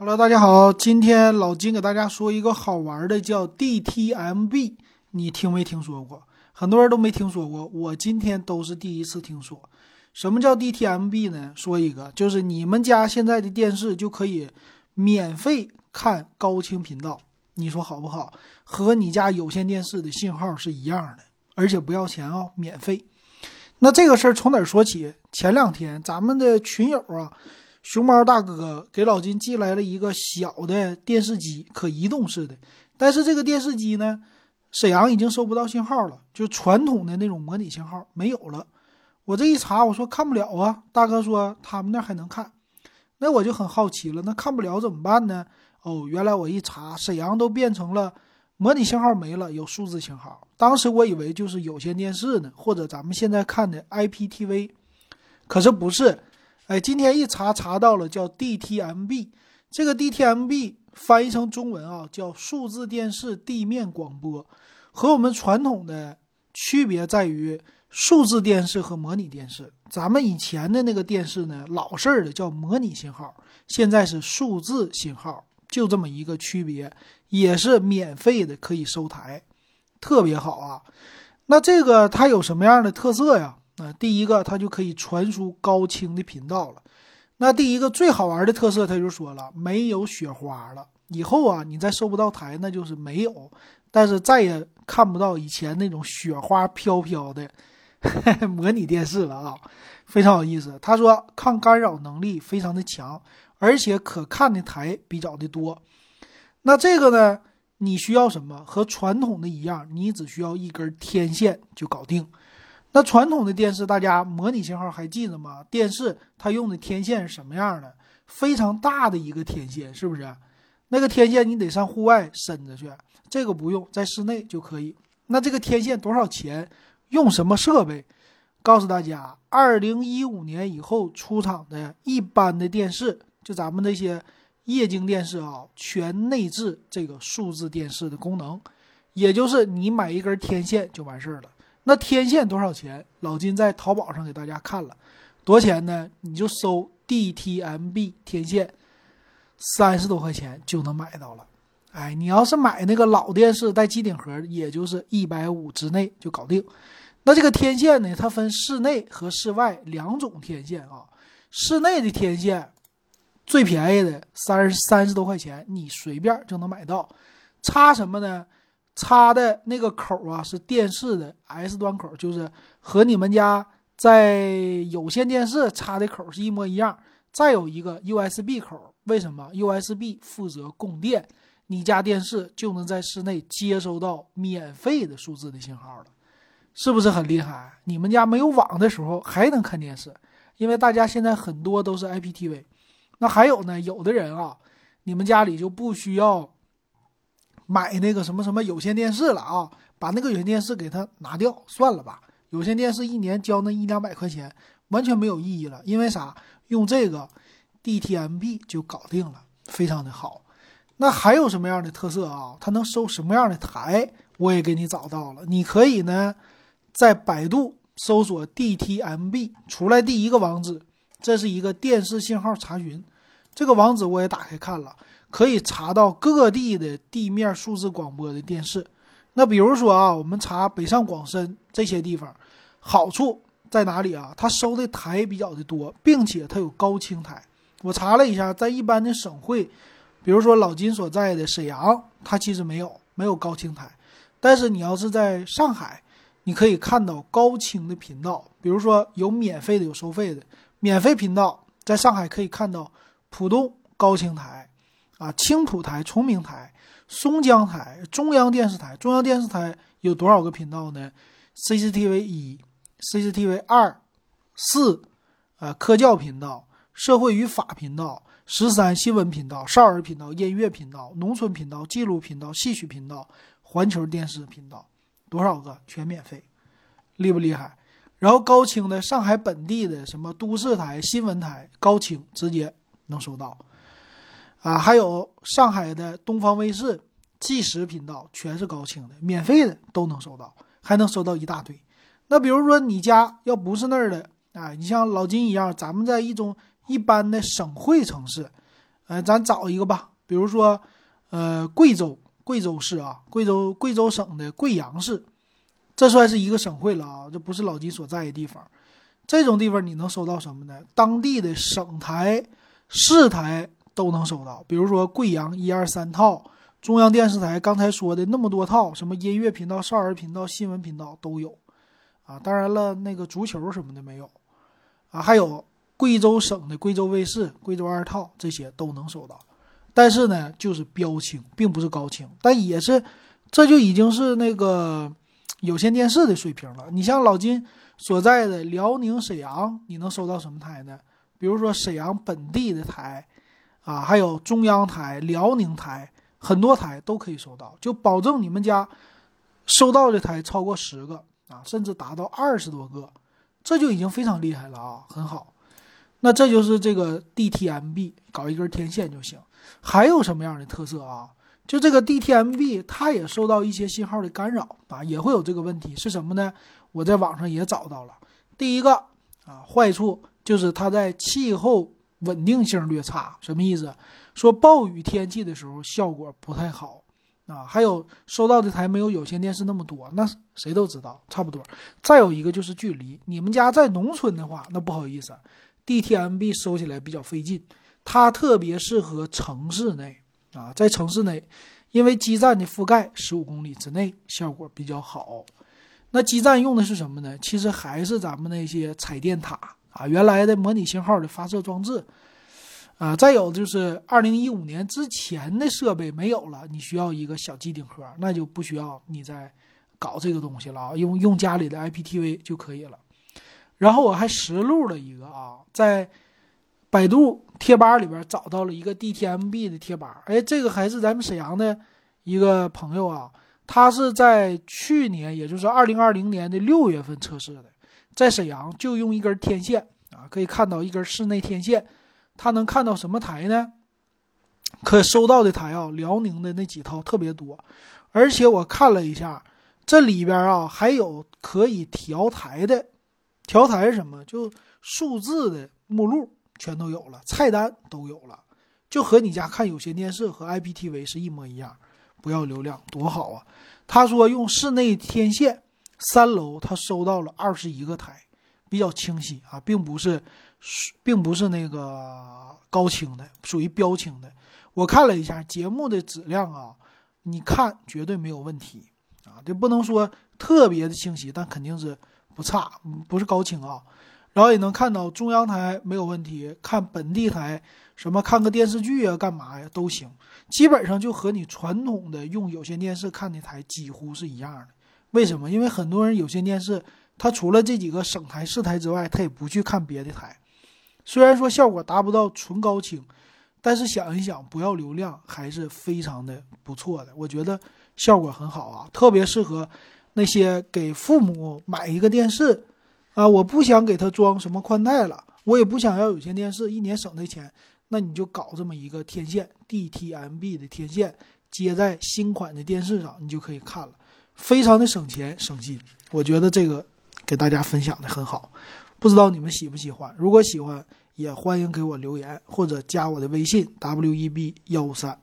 好了大家好，今天老金给大家说一个好玩的，叫 DTMB，你听没听说过？很多人都没听说过，我今天都是第一次听说。什么叫 DTMB 呢？说一个，就是你们家现在的电视就可以免费看高清频道，你说好不好？和你家有线电视的信号是一样的，而且不要钱哦，免费。那这个事儿从哪儿说起？前两天咱们的群友啊，熊猫大哥给老金寄来了一个小的电视机，可移动式的。但是这个电视机呢，沈阳已经收不到信号了，就传统的那种模拟信号没有了。我这一查，我说看不了啊。大哥说他们那还能看，那我就很好奇了，那看不了怎么办呢？哦，原来我一查，沈阳都变成了模拟信号没了，有数字信号。当时我以为就是有线电视呢，或者咱们现在看的 IPTV，可是不是。哎，今天一查查到了，叫 DTMB。这个 DTMB 翻译成中文啊，叫数字电视地面广播，和我们传统的区别在于。数字电视和模拟电视，咱们以前的那个电视呢，老式的叫模拟信号，现在是数字信号，就这么一个区别，也是免费的，可以收台，特别好啊。那这个它有什么样的特色呀？啊，第一个它就可以传输高清的频道了。那第一个最好玩的特色，他就说了，没有雪花了，以后啊，你再收不到台，那就是没有，但是再也看不到以前那种雪花飘飘的。模拟电视了啊，非常有意思。他说抗干扰能力非常的强，而且可看的台比较的多。那这个呢，你需要什么？和传统的一样，你只需要一根天线就搞定。那传统的电视，大家模拟信号还记得吗？电视它用的天线是什么样的？非常大的一个天线，是不是？那个天线你得上户外伸着去，这个不用，在室内就可以。那这个天线多少钱？用什么设备？告诉大家，二零一五年以后出厂的一般的电视，就咱们那些液晶电视啊，全内置这个数字电视的功能，也就是你买一根天线就完事儿了。那天线多少钱？老金在淘宝上给大家看了，多少钱呢？你就搜 DTMB 天线，三十多块钱就能买到了。哎，你要是买那个老电视带机顶盒，也就是一百五之内就搞定。那这个天线呢？它分室内和室外两种天线啊。室内的天线最便宜的三十三十多块钱，你随便就能买到。插什么呢？插的那个口啊是电视的 S 端口，就是和你们家在有线电视插的口是一模一样。再有一个 USB 口，为什么？USB 负责供电，你家电视就能在室内接收到免费的数字的信号了。是不是很厉害？你们家没有网的时候还能看电视，因为大家现在很多都是 IPTV。那还有呢，有的人啊，你们家里就不需要买那个什么什么有线电视了啊，把那个有线电视给它拿掉算了吧。有线电视一年交那一两百块钱完全没有意义了，因为啥？用这个 DTMB 就搞定了，非常的好。那还有什么样的特色啊？它能收什么样的台？我也给你找到了，你可以呢。在百度搜索 DTMB 出来第一个网址，这是一个电视信号查询。这个网址我也打开看了，可以查到各地的地面数字广播的电视。那比如说啊，我们查北上广深这些地方，好处在哪里啊？它收的台比较的多，并且它有高清台。我查了一下，在一般的省会，比如说老金所在的沈阳，它其实没有没有高清台。但是你要是在上海，你可以看到高清的频道，比如说有免费的，有收费的。免费频道在上海可以看到浦东高清台，啊，青浦台、崇明台、松江台、中央电视台。中央电视台有多少个频道呢？CCTV 一、CCTV 二、四，呃，科教频道、社会与法频道、十三新闻频道、少儿频道、音乐频道、农村频道、纪录频道、戏曲频道、环球电视频道。多少个全免费，厉不厉害？然后高清的上海本地的什么都市台、新闻台，高清直接能收到，啊，还有上海的东方卫视纪实频道，全是高清的，免费的都能收到，还能收到一大堆。那比如说你家要不是那儿的，啊，你像老金一样，咱们在一种一般的省会城市，呃，咱找一个吧，比如说，呃，贵州，贵州市啊，贵州贵州省的贵阳市，这算是一个省会了啊，这不是老金所在的地方。这种地方你能收到什么呢？当地的省台、市台都能收到，比如说贵阳一二三套，中央电视台刚才说的那么多套，什么音乐频道、少儿频道、新闻频道都有，啊，当然了，那个足球什么的没有，啊，还有。贵州省的贵州卫视、贵州二套这些都能收到，但是呢，就是标清，并不是高清，但也是，这就已经是那个有线电视的水平了。你像老金所在的辽宁沈阳，你能收到什么台呢？比如说沈阳本地的台，啊，还有中央台、辽宁台，很多台都可以收到，就保证你们家收到的台超过十个啊，甚至达到二十多个，这就已经非常厉害了啊，很好。那这就是这个 DTMB 搞一根天线就行，还有什么样的特色啊？就这个 DTMB 它也受到一些信号的干扰啊，也会有这个问题是什么呢？我在网上也找到了，第一个啊坏处就是它在气候稳定性略差，什么意思？说暴雨天气的时候效果不太好啊。还有收到的台没有有线电视那么多，那谁都知道差不多。再有一个就是距离，你们家在农村的话，那不好意思。DTMB 收起来比较费劲，它特别适合城市内啊，在城市内，因为基站的覆盖十五公里之内，效果比较好。那基站用的是什么呢？其实还是咱们那些彩电塔啊，原来的模拟信号的发射装置啊。再有就是二零一五年之前的设备没有了，你需要一个小机顶盒，那就不需要你再搞这个东西了啊，用用家里的 IPTV 就可以了。然后我还实录了一个啊，在百度贴吧里边找到了一个 DTMB 的贴吧，哎，这个还是咱们沈阳的一个朋友啊，他是在去年，也就是二零二零年的六月份测试的，在沈阳就用一根天线啊，可以看到一根室内天线，它能看到什么台呢？可收到的台啊，辽宁的那几套特别多，而且我看了一下，这里边啊还有可以调台的。调台是什么？就数字的目录全都有了，菜单都有了，就和你家看有线电视和 IPTV 是一模一样，不要流量多好啊！他说用室内天线，三楼他收到了二十一个台，比较清晰啊，并不是，并不是那个高清的，属于标清的。我看了一下节目的质量啊，你看绝对没有问题啊，这不能说特别的清晰，但肯定是。不差，不是高清啊，然后也能看到中央台没有问题，看本地台什么看个电视剧啊，干嘛呀都行，基本上就和你传统的用有线电视看的台几乎是一样的。为什么？因为很多人有线电视，他除了这几个省台市台之外，他也不去看别的台。虽然说效果达不到纯高清，但是想一想，不要流量还是非常的不错的。我觉得效果很好啊，特别适合。那些给父母买一个电视，啊，我不想给他装什么宽带了，我也不想要有线电视，一年省的钱，那你就搞这么一个天线 DTMB 的天线，接在新款的电视上，你就可以看了，非常的省钱省心。我觉得这个给大家分享的很好，不知道你们喜不喜欢？如果喜欢，也欢迎给我留言或者加我的微信 WEB 幺五三。